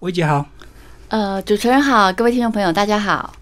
薇姐好，呃，主持人好，各位听众朋友大家好。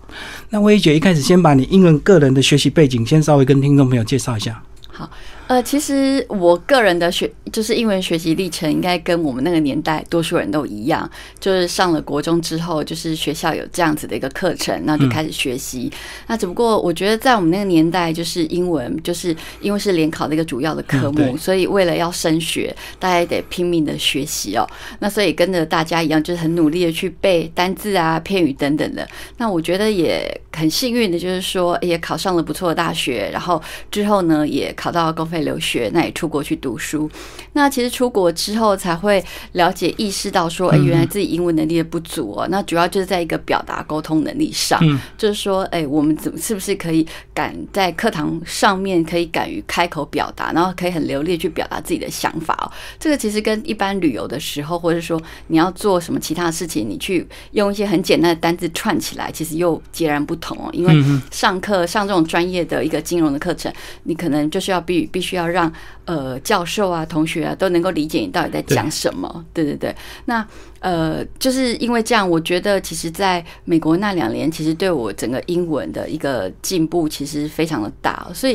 那薇姐一开始先把你英文个人的学习背景先稍微跟听众朋友介绍一下。好。呃，其实我个人的学就是英文学习历程，应该跟我们那个年代多数人都一样，就是上了国中之后，就是学校有这样子的一个课程，那就开始学习。那只不过我觉得在我们那个年代，就是英文就是因为是联考的一个主要的科目，所以为了要升学，大家得拼命的学习哦。那所以跟着大家一样，就是很努力的去背单字啊、片语等等的。那我觉得也很幸运的，就是说也考上了不错的大学，然后之后呢也考到公费。留学，那也出国去读书。那其实出国之后才会了解、意识到说，哎，原来自己英文能力的不足哦。那主要就是在一个表达、沟通能力上，就是说，哎，我们怎么是不是可以敢在课堂上面可以敢于开口表达，然后可以很流利去表达自己的想法哦。这个其实跟一般旅游的时候，或者说你要做什么其他的事情，你去用一些很简单的单字串起来，其实又截然不同哦。因为上课上这种专业的一个金融的课程，你可能就是要必必。须要让呃教授啊、同学啊都能够理解你到底在讲什么，对对对。那呃，就是因为这样，我觉得其实在美国那两年，其实对我整个英文的一个进步其实非常的大。所以，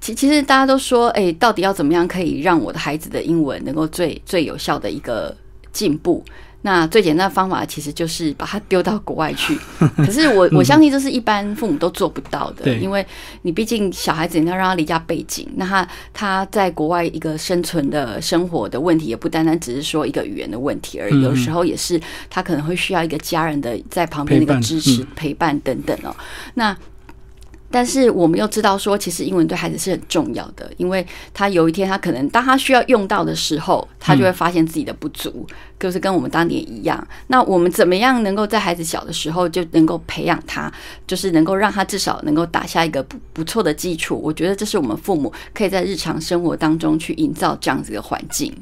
其其实大家都说，哎，到底要怎么样可以让我的孩子的英文能够最最有效的一个进步？那最简单的方法其实就是把它丢到国外去，可是我我相信这是一般父母都做不到的，因为你毕竟小孩子你要让他离家背景，那他他在国外一个生存的生活的问题，也不单单只是说一个语言的问题而已，有时候也是他可能会需要一个家人的在旁边的一个支持陪伴等等哦，那。但是我们又知道说，其实英文对孩子是很重要的，因为他有一天他可能当他需要用到的时候，他就会发现自己的不足，就是跟我们当年一样。那我们怎么样能够在孩子小的时候就能够培养他，就是能够让他至少能够打下一个不不错的基础？我觉得这是我们父母可以在日常生活当中去营造这样子的环境。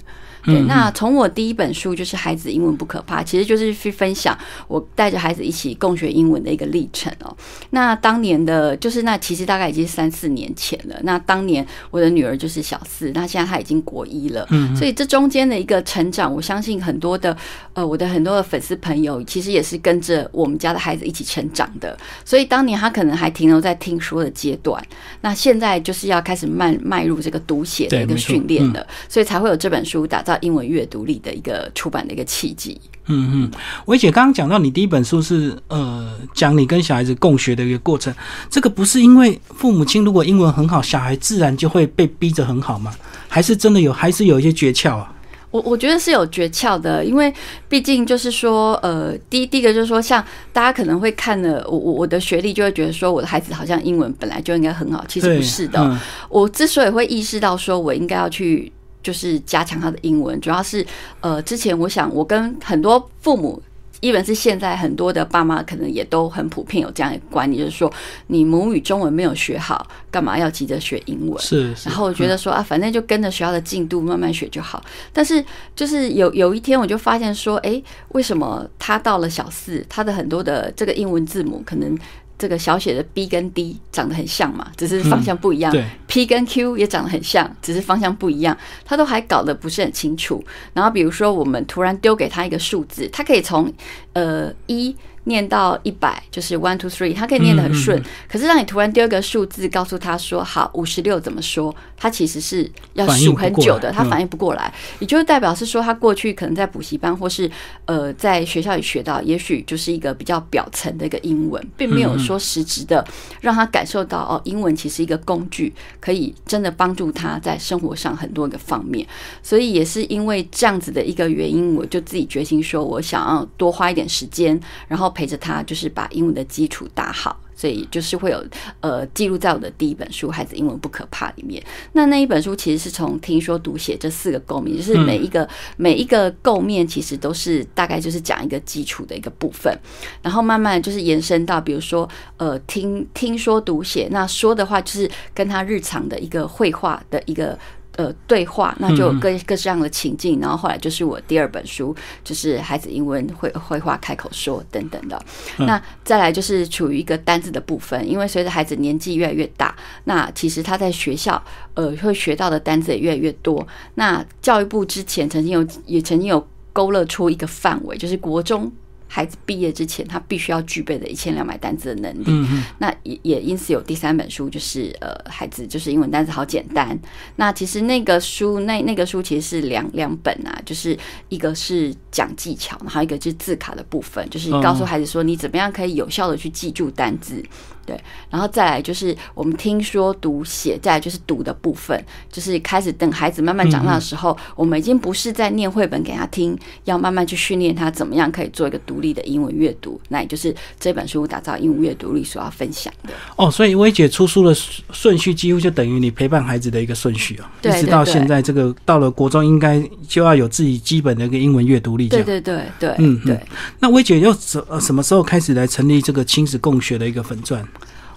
对，那从我第一本书就是《孩子英文不可怕》，其实就是去分享我带着孩子一起共学英文的一个历程哦。那当年的，就是那其实大概已经三四年前了。那当年我的女儿就是小四，那现在她已经国一了。嗯，所以这中间的一个成长，我相信很多的呃，我的很多的粉丝朋友其实也是跟着我们家的孩子一起成长的。所以当年他可能还停留在听说的阶段，那现在就是要开始迈迈入这个读写的一个训练了，所以才会有这本书打造。英文阅读力的一个出版的一个契机。嗯嗯，维姐刚刚讲到你第一本书是呃讲你跟小孩子共学的一个过程，这个不是因为父母亲如果英文很好，小孩自然就会被逼着很好吗？还是真的有，还是有一些诀窍啊？我我觉得是有诀窍的，因为毕竟就是说，呃，第一第一个就是说，像大家可能会看了我我我的学历，就会觉得说我的孩子好像英文本来就应该很好，其实不是的。我之所以会意识到说我应该要去。就是加强他的英文，主要是呃，之前我想我跟很多父母，一本是现在很多的爸妈，可能也都很普遍有这样的观念，就是说你母语中文没有学好，干嘛要急着学英文？是。然后我觉得说啊，反正就跟着学校的进度慢慢学就好。但是就是有有一天我就发现说，哎，为什么他到了小四，他的很多的这个英文字母可能。这个小写的 B 跟 D 长得很像嘛，只是方向不一样。P 跟 Q 也长得很像，只是方向不一样。他都还搞得不是很清楚。然后比如说，我们突然丢给他一个数字，他可以从呃一。念到一百就是 one two three，他可以念得很顺。可是让你突然丢一个数字，告诉他说好五十六怎么说，他其实是要数很久的，他反应不过来。也就是代表是说，他过去可能在补习班或是呃在学校里学到，也许就是一个比较表层的一个英文，并没有说实质的让他感受到哦，英文其实一个工具，可以真的帮助他在生活上很多个方面。所以也是因为这样子的一个原因，我就自己决心说，我想要多花一点时间，然后。陪着他，就是把英文的基础打好，所以就是会有呃记录在我的第一本书《孩子英文不可怕》里面。那那一本书其实是从听说读写这四个构面，就是每一个每一个构面其实都是大概就是讲一个基础的一个部分，然后慢慢就是延伸到比如说呃听听说读写，那说的话就是跟他日常的一个绘画的一个。呃，对话那就各各式各样的情境，然后后来就是我第二本书，就是孩子英文绘绘画开口说等等的。那再来就是处于一个单字的部分，因为随着孩子年纪越来越大，那其实他在学校呃会学到的单字也越来越多。那教育部之前曾经有也曾经有勾勒出一个范围，就是国中。孩子毕业之前，他必须要具备的一千两百单字的能力。嗯那也也因此有第三本书，就是呃，孩子就是英文单词好简单。那其实那个书那那个书其实是两两本啊，就是一个是讲技巧，然后一个就是字卡的部分，就是告诉孩子说你怎么样可以有效的去记住单字。对，然后再来就是我们听说读写，再来就是读的部分，就是开始等孩子慢慢长大的时候，我们已经不是在念绘本给他听，要慢慢去训练他怎么样可以做一个独立的英文阅读，那也就是这本书打造英文阅读力所要分享的。哦，所以薇姐出书的顺序几乎就等于你陪伴孩子的一个顺序啊，一对直到现在这个到了国中，应该就要有自己基本的一个英文阅读力。对对对对，嗯嗯对。那薇姐又什呃什么时候开始来成立这个亲子共学的一个粉钻？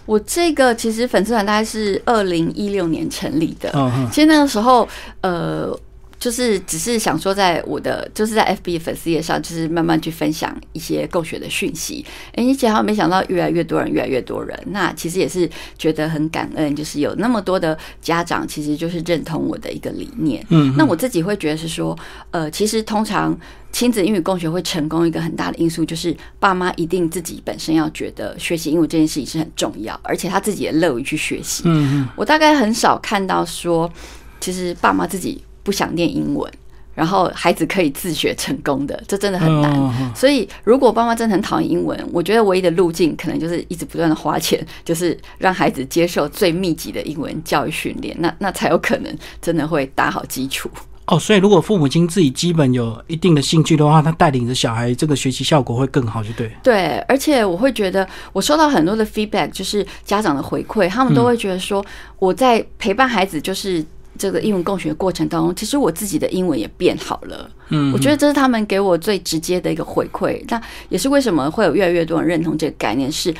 我这个其实粉丝团大概是二零一六年成立的，哦其实那个时候，呃，就是只是想说，在我的就是在 FB 粉丝页上，就是慢慢去分享一些共学的讯息。哎，你结果没想到越来越多人，越来越多人。那其实也是觉得很感恩，就是有那么多的家长，其实就是认同我的一个理念。嗯，那我自己会觉得是说，呃，其实通常亲子英语共学会成功一个很大的因素，就是爸妈一定自己本身要觉得学习英语这件事情是很重要，而且他自己也乐于去学习。嗯嗯我大概很少看到说，其实爸妈自己不想念英文，然后孩子可以自学成功的，这真的很难。所以，如果爸妈真的很讨厌英文，我觉得唯一的路径可能就是一直不断的花钱，就是让孩子接受最密集的英文教育训练，那那才有可能真的会打好基础。哦，所以如果父母亲自己基本有一定的兴趣的话，他带领着小孩，这个学习效果会更好，就对。对，而且我会觉得，我收到很多的 feedback，就是家长的回馈，他们都会觉得说，我在陪伴孩子，就是这个英文共学过程当中，其实我自己的英文也变好了。嗯，我觉得这是他们给我最直接的一个回馈，那也是为什么会有越来越多人认同这个概念，是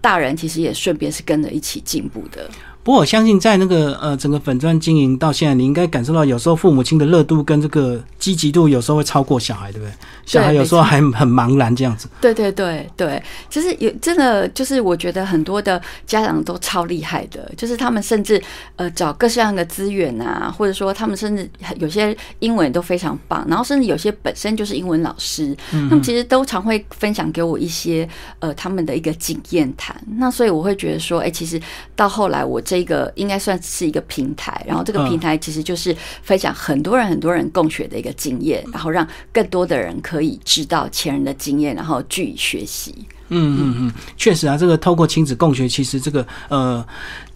大人其实也顺便是跟着一起进步的。不过我相信，在那个呃整个粉砖经营到现在，你应该感受到，有时候父母亲的热度跟这个积极度，有时候会超过小孩，对不对？小孩有时候还很茫然这样子。对对对对，其实有真的就是我觉得很多的家长都超厉害的，就是他们甚至呃找各式各样的资源啊，或者说他们甚至有些英文都非常棒，然后甚至有些本身就是英文老师，他们其实都常会分享给我一些呃他们的一个经验谈。那所以我会觉得说，哎、其实到后来我这个应该算是一个平台，然后这个平台其实就是分享很多人很多人共学的一个经验，然后让更多的人可以知道前人的经验，然后据以学习。嗯嗯嗯，确实啊，这个透过亲子共学，其实这个呃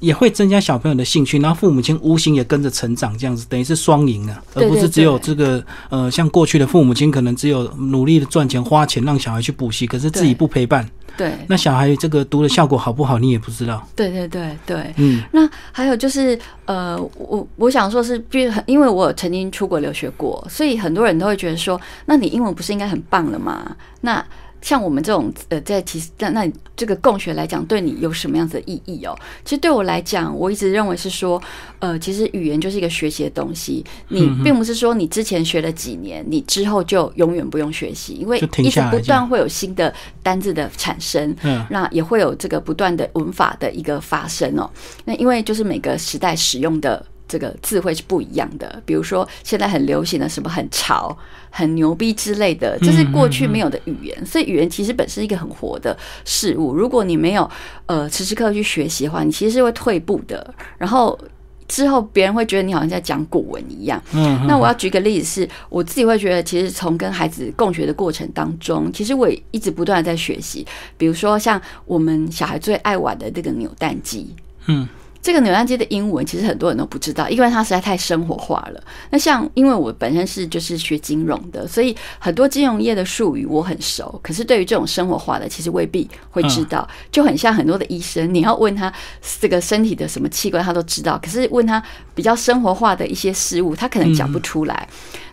也会增加小朋友的兴趣，然后父母亲无形也跟着成长，这样子等于是双赢啊，而不是只有这个呃像过去的父母亲可能只有努力的赚钱花钱让小孩去补习，可是自己不陪伴，对，那小孩这个读的效果好不好你也不知道。对对对对。嗯那还有就是，呃，我我想说是，比如很，因为我曾经出国留学过，所以很多人都会觉得说，那你英文不是应该很棒了吗？那像我们这种呃，在其实那那这个共学来讲，对你有什么样子的意义哦？其实对我来讲，我一直认为是说，呃，其实语言就是一个学习的东西，你并不是说你之前学了几年，你之后就永远不用学习，因为一直不断会有新的单字的产生，嗯那也会有这个不断的文法的一个发生哦。那因为就是每个时代使用的这个字汇是不一样的，比如说现在很流行的什么很潮、很牛逼之类的，这是过去没有的语言。所以语言其实本身是一个很活的事物，如果你没有呃时时刻刻去学习的话，你其实是会退步的。然后之后别人会觉得你好像在讲古文一样。嗯，那我要举个例子是，我自己会觉得，其实从跟孩子共学的过程当中，其实我也一直不断的在学习。比如说，像我们小孩最爱玩的这个扭蛋机，嗯，这个扭蛋机的英文其实很多人都不知道，因为它实在太生活化了。那像因为我本身是就是学金融的，所以很多金融业的术语我很熟，可是对于这种生活化的，其实未必会知道。就很像很多的医生，你要问他这个身体的什么器官，他都知道，可是问他比较生活化的一些事物，他可能讲不出来。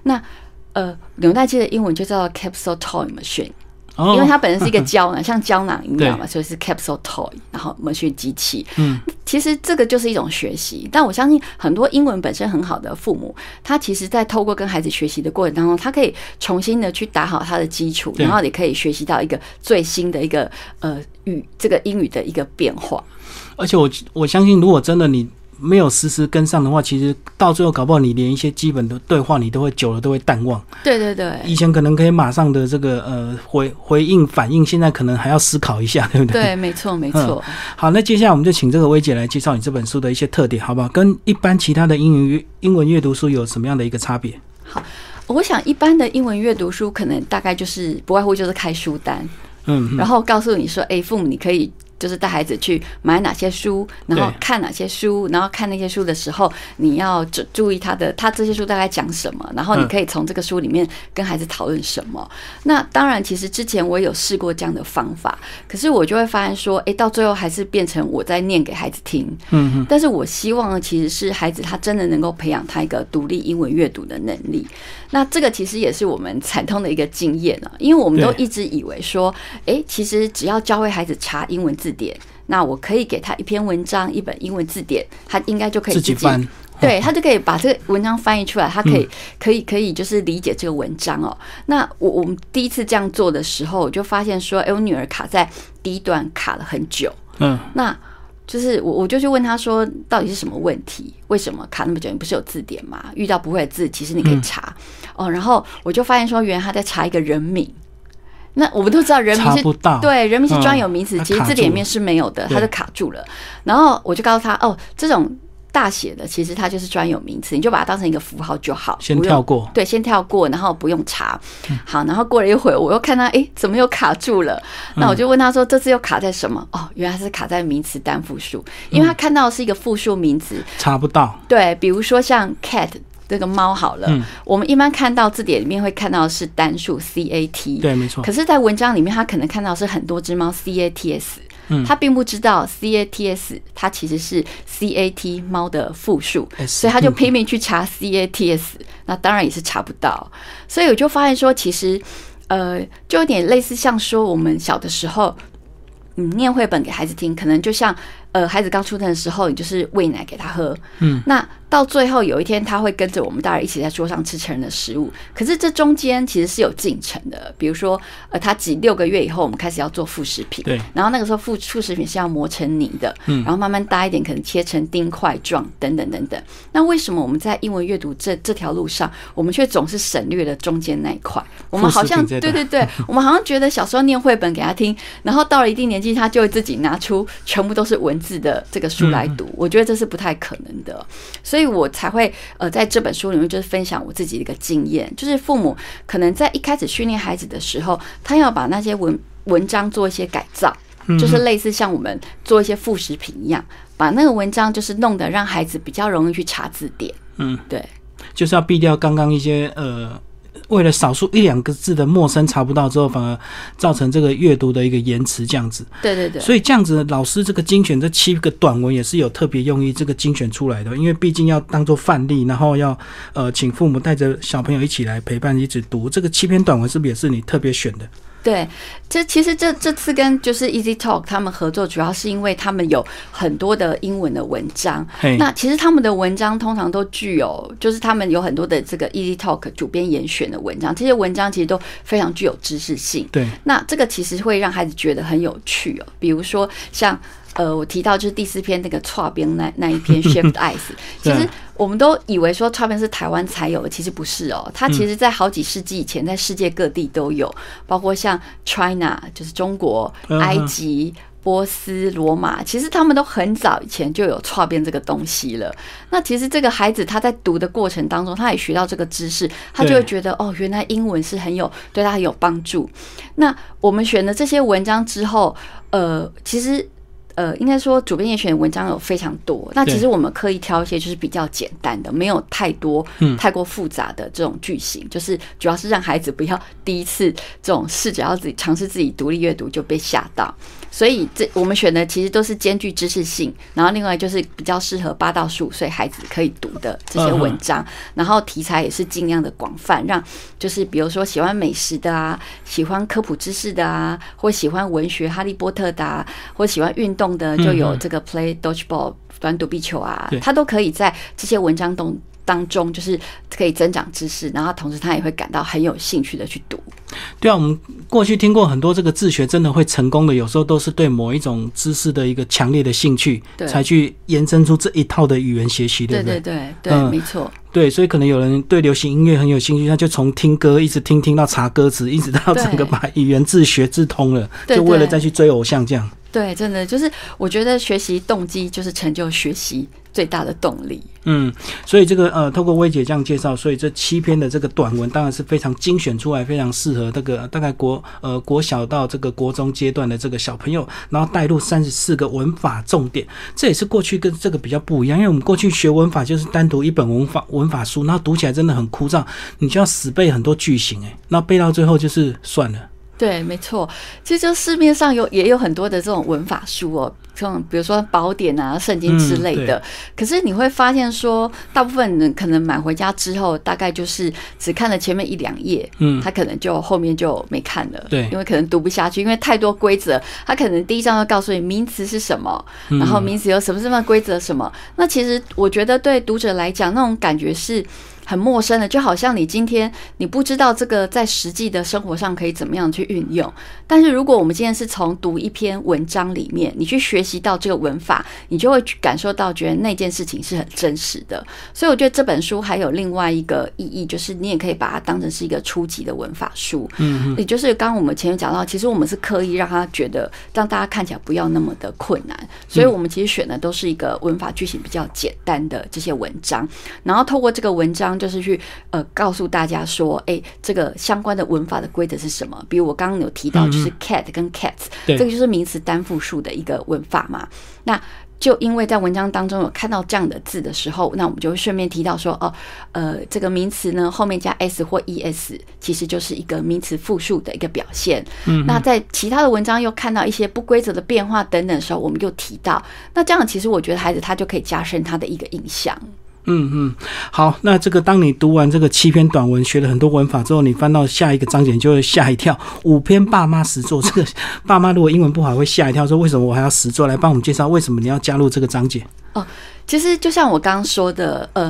那呃，扭蛋机的英文就叫做 capsule toy machine。哦，因为它本身是一个胶囊，像胶囊一样嘛，所以是 capsule toy，然后 machine 机器。嗯，其实这个就是一种学习，但我相信很多英文本身很好的父母，他其实在透过跟孩子学习的过程当中，他可以重新的去打好他的基础，然后也可以学习到一个最新的一个呃语这个英语的一个变化。而且我我相信，如果真的你没有实时跟上的话，其实到最后搞不好你连一些基本的对话你都会久了都会淡忘。对对对，以前可能可以马上的这个呃回回应反应，现在可能还要思考一下，对不对？对，没错没错。好，那接下来我们就请这个薇姐来介绍你这本书的一些特点，好不好？跟一般其他的英语英文阅读书有什么样的一个差别？好，我想一般的英文阅读书可能大概就是不外乎就是开书单，嗯，然后告诉你说，哎，父母你可以。就是带孩子去买哪些书，然后看哪些书，然后看那些书的时候，你要注注意他的他这些书大概讲什么，然后你可以从这个书里面跟孩子讨论什么。那当然，其实之前我有试过这样的方法，可是我就会发现说，哎，到最后还是变成我在念给孩子听。嗯嗯。但是我希望呢，其实是孩子他真的能够培养他一个独立英文阅读的能力。那这个其实也是我们惨痛的一个经验啊，因为我们都一直以为说，哎，其实只要教会孩子查英文字典，那我可以给他一篇文章、一本英文字典，他应该就可以自己翻，对他就可以把这个文章翻译出来，他可以可以可以就是理解这个文章哦。那我我们第一次这样做的时候，我就发现说，哎，我女儿卡在第一段卡了很久，嗯，那。就是我，我就去问他说，到底是什么问题？为什么卡那么久？你不是有字典吗？遇到不会的字，其实你可以查哦。然后我就发现说，原来他在查一个人名。那我们都知道人名是，对，人名是专有名词，其实字典里面是没有的，它就卡住了。然后我就告诉他，哦，这种。大写的其实它就是专有名词，你就把它当成一个符号就好。先跳过，对，先跳过，然后不用查。好，然后过了一会儿，我又看他，哎，怎么又卡住了？那我就问他说：“这次又卡在什么？”哦，原来是卡在名词单复数，因为他看到的是一个复数名词，查不到。对，比如说像 cat 这个猫好了，我们一般看到字典里面会看到是单数 c a t，对，没错。可是，在文章里面，他可能看到是很多只猫 c a t s。他并不知道 C A T S 它其实是 C A T 猫的复数，所以他就拼命去查 C A T S，那当然也是查不到。所以我就发现说，其实呃，就有点类似像说我们小的时候，你，念绘本给孩子听，可能就像呃，孩子刚出生的时候，你就是喂奶给他喝，嗯，那。到最后有一天，他会跟着我们大人一起在桌上吃成人的食物。可是这中间其实是有进程的，比如说，呃，他几六个月以后，我们开始要做副食品。对。然后那个时候副副食品是要磨成泥的，嗯。然后慢慢大一点，可能切成丁块状，等等等等。那为什么我们在英文阅读这这条路上，我们却总是省略了中间那一块？我们好像对对对，我们好像觉得小时候念绘本给他听，然后到了一定年纪，他就会自己拿出全部都是文字的这个书来读。我觉得这是不太可能的，所以。所以我才会呃，在这本书里面就是分享我自己的一个经验，就是父母可能在一开始训练孩子的时候，他要把那些文文章做一些改造，就是类似像我们做一些副食品一样，把那个文章就是弄得让孩子比较容易去查字典。嗯，对，就是要避掉刚刚一些呃。为了少数一两个字的陌生查不到之后，反而造成这个阅读的一个延迟，这样子。对对对。所以这样子，老师这个精选这七个短文也是有特别用意，这个精选出来的，因为毕竟要当做范例，然后要呃请父母带着小朋友一起来陪伴一起读。这个七篇短文是不是也是你特别选的？对，这其实这这次跟就是 Easy Talk 他们合作，主要是因为他们有很多的英文的文章。那其实他们的文章通常都具有，就是他们有很多的这个 Easy Talk 主编严选的文章，这些文章其实都非常具有知识性。对，那这个其实会让孩子觉得很有趣哦。比如说像呃，我提到就是第四篇那个错边那那一篇 Shift Eyes，其实。我们都以为说唱片是台湾才有的，其实不是哦。它其实在好几世纪以前，在世界各地都有，包括像 China 就是中国、埃及、波斯、罗马，其实他们都很早以前就有唱片这个东西了。那其实这个孩子他在读的过程当中，他也学到这个知识，他就会觉得哦，原来英文是很有对他很有帮助。那我们选了这些文章之后，呃，其实。呃，应该说主编也选的文章有非常多，那其实我们刻意挑一些就是比较简单的，没有太多、太过复杂的这种句型，就是主要是让孩子不要第一次这种试着要自己尝试自己独立阅读就被吓到。所以这我们选的其实都是兼具知识性，然后另外就是比较适合八到十五岁孩子可以读的这些文章，然后题材也是尽量的广泛，让就是比如说喜欢美食的啊，喜欢科普知识的啊，或喜欢文学哈利波特的啊，或喜欢运动的就有这个 Play Dodgeball 短躲避球啊，它都可以在这些文章中。当中就是可以增长知识，然后同时他也会感到很有兴趣的去读。对啊，我们过去听过很多这个自学真的会成功的，有时候都是对某一种知识的一个强烈的兴趣，才去延伸出这一套的语言学习，对对不对？对对对，嗯没错。对，所以可能有人对流行音乐很有兴趣，他就从听歌一直听听到查歌词，一直到整个把语言自学自通了，就为了再去追偶像这样。对，真的就是我觉得学习动机就是成就学习最大的动力。嗯，所以这个呃，透过薇姐这样介绍，所以这七篇的这个短文当然是非常精选出来，非常适合这个大概国呃国小到这个国中阶段的这个小朋友，然后带入三十四个文法重点，这也是过去跟这个比较不一样，因为我们过去学文法就是单独一本文法文法书，然后读起来真的很枯燥，你就要死背很多句型，诶，那背到最后就是算了。对，没错。其实就市面上有也有很多的这种文法书哦，像比如说宝典啊、圣经之类的。嗯可是你会发现说，大部分人可能买回家之后，大概就是只看了前面一两页，嗯他可能就后面就没看了。对因为可能读不下去，因为太多规则。他可能第一章要告诉你名词是什么，然后名词有什么什么规则什么。那其实我觉得对读者来讲，那种感觉是。很陌生的，就好像你今天你不知道这个在实际的生活上可以怎么样去运用。但是如果我们今天是从读一篇文章里面，你去学习到这个文法，你就会去感受到，觉得那件事情是很真实的。所以我觉得这本书还有另外一个意义，就是你也可以把它当成是一个初级的文法书。嗯也就是刚刚我们前面讲到，其实我们是刻意让他觉得让大家看起来不要那么的困难，所以我们其实选的都是一个文法句型比较简单的这些文章，然后透过这个文章就是去呃告诉大家说，哎，这个相关的文法的规则是什么？比如我刚刚有提到，就是 cat 跟 cats，对这个就是名词单复数的一个文法嘛。那就因为在文章当中有看到这样的字的时候，那我们就会顺便提到说，哦，呃，这个名词呢后面加 s 或 es，其实就是一个名词复数的一个表现。嗯，那在其他的文章又看到一些不规则的变化等等的时候，我们又提到，那这样其实我觉得孩子他就可以加深他的一个印象。嗯嗯，好，那这个当你读完这个七篇短文，学了很多文法之后，你翻到下一个章节，你就会吓一跳。五篇爸妈实作，这个爸妈如果英文不好会吓一跳，说为什么我还要实作？来帮我们介绍为什么你要加入这个章节？哦其实就像我刚刚说的，呃，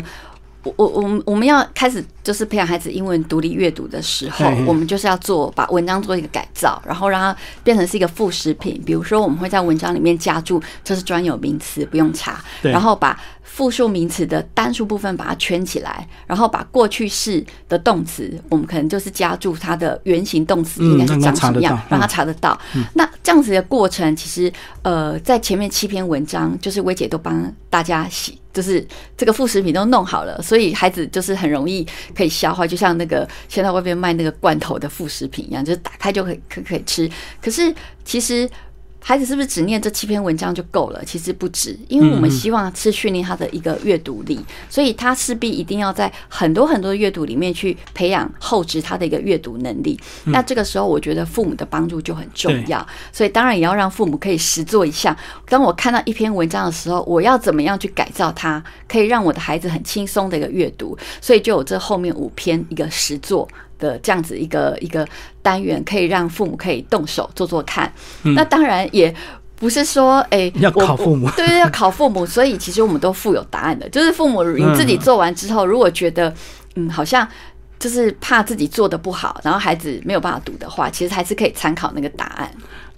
我我我们我们要开始就是培养孩子英文独立阅读的时候我们就是要做把文章做一个改造，然后让它变成是一个副食品。比如说，我们会在文章里面加注这是专有名词，不用查，然后把复数名词的单数部分把它圈起来，然后把过去式的动词，我们可能就是加注它的原型动词嗯应该是长什么样让他嗯查得到。那这样子的过程，其实呃，在前面七篇文章，就是薇姐都帮大家洗，就是这个副食品都弄好了，所以孩子就是很容易可以消化，就像那个现在外边卖那个罐头的副食品一样，就是打开就可以可可以吃。可是其实。孩子是不是只念这七篇文章就够了？其实不止，因为我们希望是训练他的一个阅读力，所以他势必一定要在很多很多的阅读里面去培养后置他的一个阅读能力。那这个时候，我觉得父母的帮助就很重要，所以当然也要让父母可以实做一下。当我看到一篇文章的时候，我要怎么样去改造它，可以让我的孩子很轻松的一个阅读，所以就有这后面五篇一个实作。的这样子一个一个单元，可以让父母可以动手做做看。那当然也不是说，哎、要考父母对 对，要考父母。所以其实我们都附有答案的，就是父母你自己做完之后，如果觉得嗯好像。就是怕自己做的不好，然后孩子没有办法读的话，其实还是可以参考那个答案。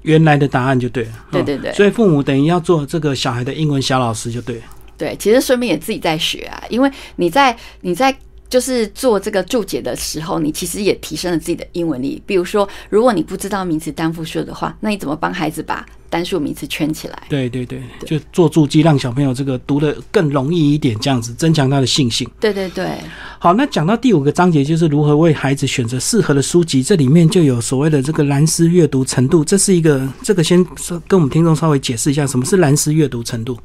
原来的答案就对了。嗯对对对所以父母等于要做这个小孩的英文小老师就对了。对，其实顺便也自己在学啊，因为你在你在就是做这个注解的时候，你其实也提升了自己的英文力。比如说，如果你不知道名词单复数的话，那你怎么帮孩子把单数名词圈起来？对对对，就做注记，让小朋友这个读的更容易一点，这样子增强他的信心。对对对，好，那讲到第五个章节，就是如何为孩子选择适合的书籍。这里面就有所谓的这个蓝思阅读程度，这是一个这个先说跟我们听众稍微解释一下，什么是蓝思阅读程度？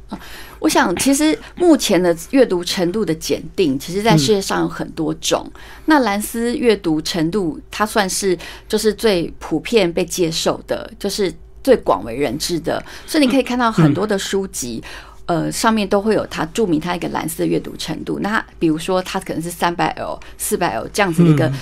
我想其实目前的阅读程度的检定，其实在世界上有很多种。那蓝思阅读程度，它算是就是最普遍被接受的，就是最广为人知的。所以你可以看到很多的书籍。呃，上面都会有它注明它一个蓝色阅读程度。那比如说，它可能是三百 L、四百 L 这样子的一个、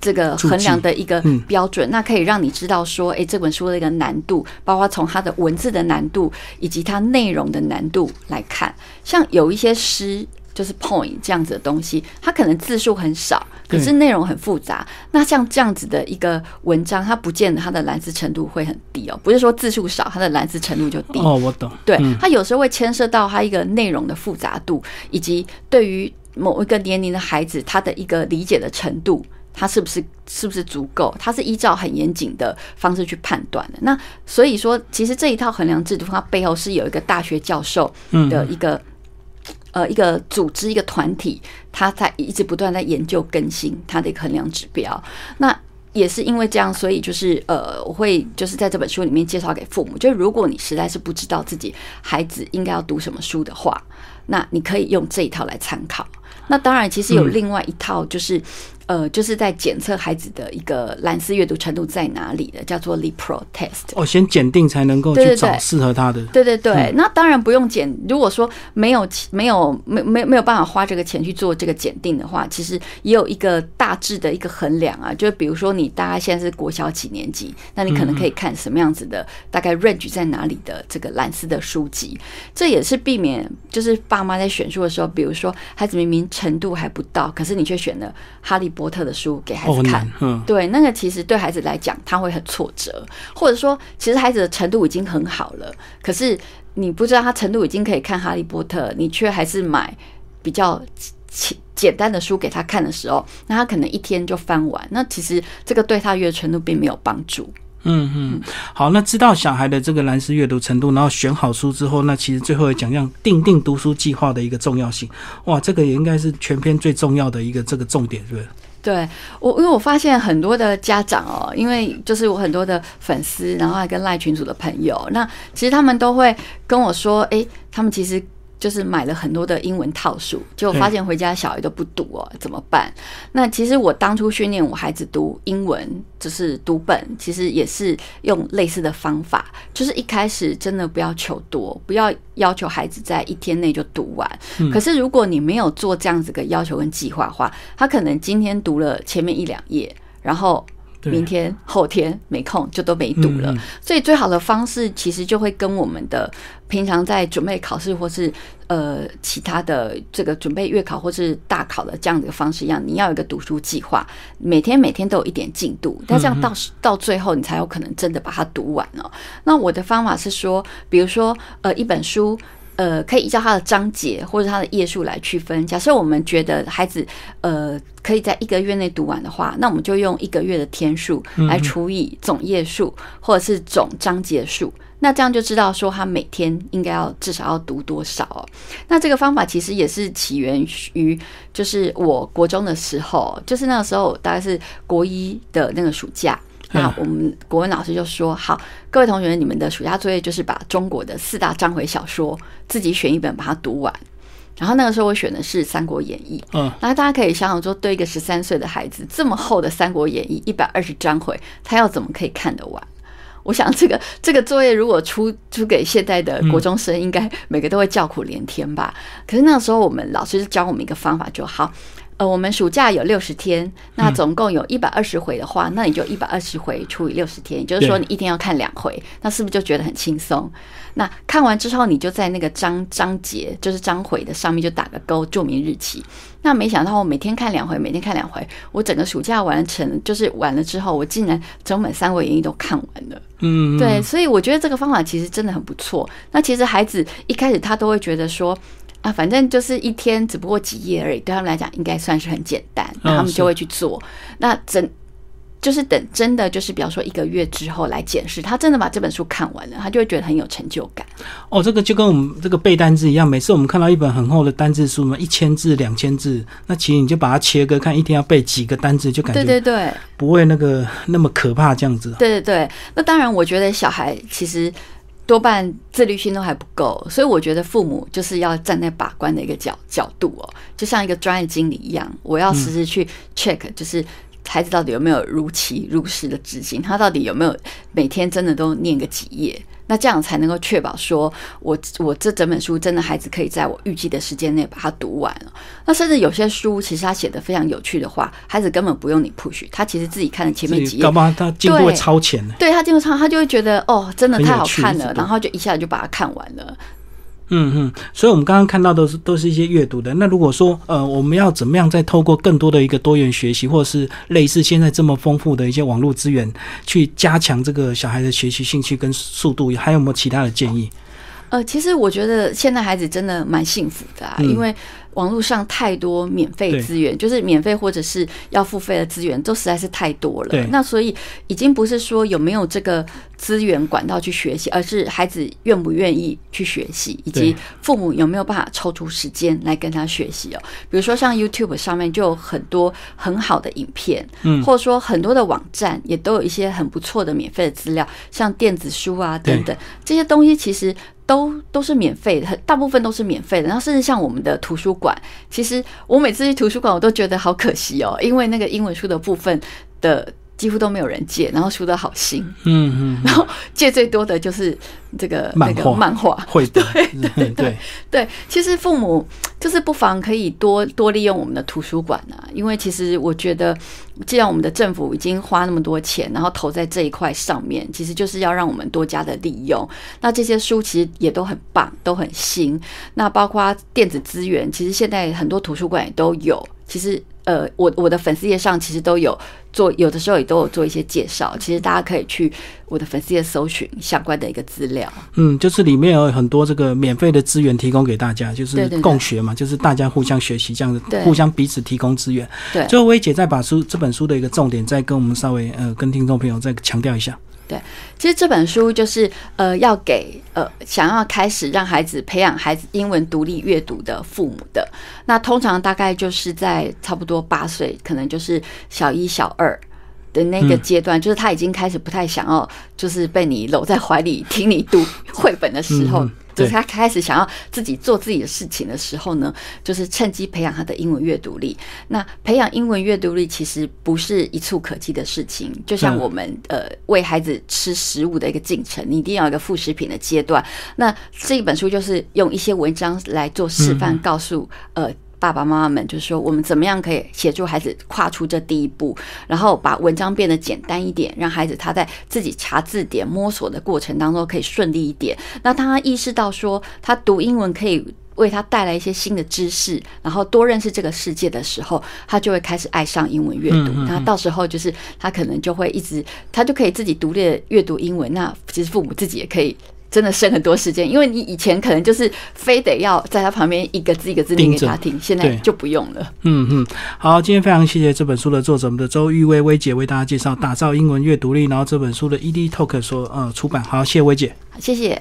这个衡量的一个嗯标准，那可以让你知道说，诶，这本书的一个难度，包括从它的文字的难度以及它内容的难度来看。像有一些诗。就是 point 这样子的东西，它可能字数很少，可是内容很复杂。那像这样子的一个文章，它不见得它的蓝字程度会很低哦，不是说字数少，它的蓝字程度就低。哦，我懂。对嗯，它有时候会牵涉到它一个内容的复杂度，以及对于某一个年龄的孩子他的一个理解的程度。他是不是是不是足够？他是依照很严谨的方式去判断的。那所以说，其实这一套衡量制度，它背后是有一个大学教授的一个、呃一个组织一个团体，他在一直不断在研究更新它的一个衡量指标。那也是因为这样，所以就是呃，我会就是在这本书里面介绍给父母，就是如果你实在是不知道自己孩子应该要读什么书的话，那你可以用这一套来参考。那当然，其实有另外一套，就是、呃，就是在检测孩子的一个蓝思阅读程度在哪里的，叫做 LePro Test。哦，先检定才能够去找适合他的。对对对，那当然不用检。如果说没有没有没没没有办法花这个钱去做这个检定的话，其实也有一个大致的一个衡量啊。就比如说你大概现在是国小几年级，那你可能可以看什么样子的，大概 range 在哪里的这个蓝思的书籍。这也是避免就是爸妈在选书的时候，比如说孩子明明程度还不到，可是你却选了哈利波特的书给孩哦，子看对，那个其实对孩子来讲，他会很挫折，或者说，其实孩子的程度已经很好了，可是你不知道他程度已经可以看《哈利波特》，你却还是买比较简简单的书给他看的时候，那他可能一天就翻完，那其实这个对他阅读程度并没有帮助。嗯嗯，好，那知道小孩的这个蓝思阅读程度，然后选好书之后，那其实最后也讲讲定定读书计划的一个重要性。哇，这个也应该是全篇最重要的一个这个重点，是不对？对我，因为我发现很多的家长哦，因为就是我很多的粉丝，然后还跟赖群主的朋友，那其实他们都会跟我说，诶，他们其实就是买了很多的英文套书，结果发现回家小孩都不读哦，怎么办？那其实我当初训练我孩子读英文，就是读本，其实也是用类似的方法，就是一开始真的不要求多，不要要求孩子在一天内就读完。可是如果你没有做这样子的要求跟计划的话，他可能今天读了前面一两页，然后对明天、后天没空就都没读了。所以最好的方式其实就会跟我们的平常在准备考试或是呃其他的这个准备月考或是大考的这样的一个方式一样，你要有一个读书计划，每天每天都有一点进度，那这样到到最后你才有可能真的把它读完哦。那我的方法是说，比如说呃一本书。呃，可以依照它的章节或者它的页数来区分。假设我们觉得孩子呃可以在一个月内读完的话，那我们就用一个月的天数来除以总页数或者是总章节数。那这样就知道说他每天应该要至少要读多少哦。那这个方法其实也是起源于，就是我国中的时候，就是那个时候大概是国一的那个暑假。那我们国文老师就说：“好，各位同学，你们的暑假作业就是把中国的四大章回小说自己选一本把它读完。”然后那个时候我选的是《三国演义》，嗯，那大家可以想想说，对一个十三岁的孩子，这么厚的《三国演义》一百二十章回，他要怎么可以看得完？我想这个这个作业如果出出给现在的国中生，应该每个都会叫苦连天吧。可是那个时候我们老师就教我们一个方法就好。呃，我们暑假有六十天，那总共有一百二十回的话，那你就一百二十回除以六十天，也就是说你一天要看两回，那是不是就觉得很轻松？那看完之后，你就在那个章章节，就是章回的上面就打个勾，注明日期。那没想到我每天看两回，每天看两回，我整个暑假完成，就是完了之后，我竟然整本《三国演义》都看完了。嗯，对，所以我觉得这个方法其实真的很不错。那其实孩子一开始他都会觉得说。啊，反正就是一天只不过几页而已，对他们来讲应该算是很简单，那他们就会去做。那整就是等真的就是比方说一个月之后来检视，他真的把这本书看完了，他就会觉得很有成就感。哦，这个就跟我们这个背单字一样，每次我们看到一本很厚的单字书嘛，一千字、两千字，那其实你就把它切割，看一天要背几个单字，就感觉对觉对对不会那个那么可怕这样子。对对对。那当然，我觉得小孩其实多半自律性都还不够，所以我觉得父母就是要站在把关的一个角角度哦，就像一个专业经理一样，我要时时去 check，就是。孩子到底有没有如期如实的执行？他到底有没有每天真的都念个几页？那这样才能够确保说我我这整本书真的孩子可以在我预计的时间内把它读完了。那甚至有些书其实他写的非常有趣的话，孩子根本不用你 push，他其实自己看了前面几页搞，不好他进步会超前呢。对他进步超，他就会觉得哦，真的太好看了，然后就一下就把它看完了。嗯嗯，所以我们刚刚看到都是都是一些阅读的。那如果说呃，我们要怎么样再透过更多的一个多元学习，或者是类似现在这么丰富的一些网络资源，去加强这个小孩的学习兴趣跟速度，还有没有其他的建议？呃，其实我觉得现在孩子真的蛮幸福的，啊，因为网络上太多免费资源，就是免费或者是要付费的资源，都实在是太多了。那所以已经不是说有没有这个资源管道去学习，而是孩子愿不愿意去学习，以及父母有没有办法抽出时间来跟他学习哦。比如说像 YouTube 上面就有很多很好的影片，嗯，或者说很多的网站也都有一些很不错的免费的资料，像电子书啊等等这些东西，其实。都都是免费的，大部分都是免费的。然后甚至像我们的图书馆，其实我每次去图书馆，我都觉得好可惜哦，因为那个英文书的部分的。几乎都没有人借，然后书的好新，嗯嗯，然后借最多的就是这个那个漫画，会对对对对。其实父母就是不妨可以多多利用我们的图书馆啊，因为其实我觉得，既然我们的政府已经花那么多钱，然后投在这一块上面，其实就是要让我们多加的利用。那这些书其实也都很棒，都很新。那包括电子资源，其实现在很多图书馆也都有。其实。呃，我我的粉丝页上其实都有做，有的时候也都有做一些介绍。其实大家可以去我的粉丝页搜寻相关的一个资料。嗯，就是里面有很多这个免费的资源提供给大家，就是共学嘛，就是大家互相学习，这样子互相彼此提供资源。对，最后薇姐再把书这本书的一个重点再跟我们稍微呃跟听众朋友再强调一下。对，其实这本书就是呃，要给呃想要开始让孩子培养孩子英文独立阅读的父母的。那通常大概就是在差不多八岁，可能就是小一、小二的那个阶段，就是他已经开始不太想要，就是被你搂在怀里听你读绘本的时候。就是他开始想要自己做自己的事情的时候呢，就是趁机培养他的英文阅读力。那培养英文阅读力其实不是一蹴可及的事情，就像我们呃喂孩子吃食物的一个进程，你一定要有一个副食品的阶段。那这一本书就是用一些文章来做示范，告诉呃。爸爸妈妈们就是说，我们怎么样可以协助孩子跨出这第一步，然后把文章变得简单一点，让孩子他在自己查字典摸索的过程当中可以顺利一点。那当他意识到说，他读英文可以为他带来一些新的知识，然后多认识这个世界的时候，他就会开始爱上英文阅读。那到时候就是他可能就会一直，他就可以自己独立阅读英文。那其实父母自己也可以。真的省很多时间，因为你以前可能就是非得要在他旁边一个字一个字念给他听，现在就不用了。嗯嗯，好，今天非常谢谢这本书的作者，我们的周玉薇薇姐为大家介绍打造英文阅读力，然后这本书的 ED Talk 说呃出版，好，谢谢薇姐，谢谢。